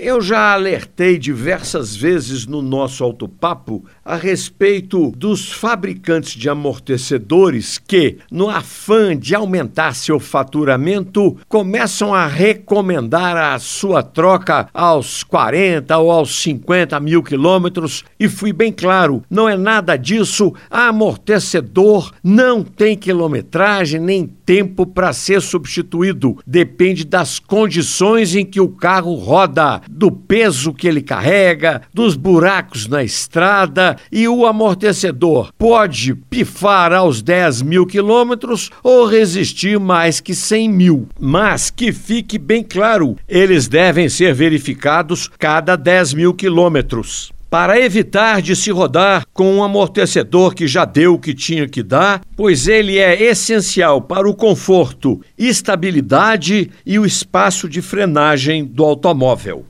Eu já alertei diversas vezes no nosso autopapo a respeito dos fabricantes de amortecedores que, no afã de aumentar seu faturamento, começam a recomendar a sua troca aos 40 ou aos 50 mil quilômetros. E fui bem claro: não é nada disso. Amortecedor não tem quilometragem nem tempo para ser substituído. Depende das condições em que o carro roda do peso que ele carrega, dos buracos na estrada e o amortecedor pode pifar aos 10 mil quilômetros ou resistir mais que 100 mil. Mas que fique bem claro, eles devem ser verificados cada 10 mil quilômetros para evitar de se rodar com um amortecedor que já deu o que tinha que dar, pois ele é essencial para o conforto, estabilidade e o espaço de frenagem do automóvel.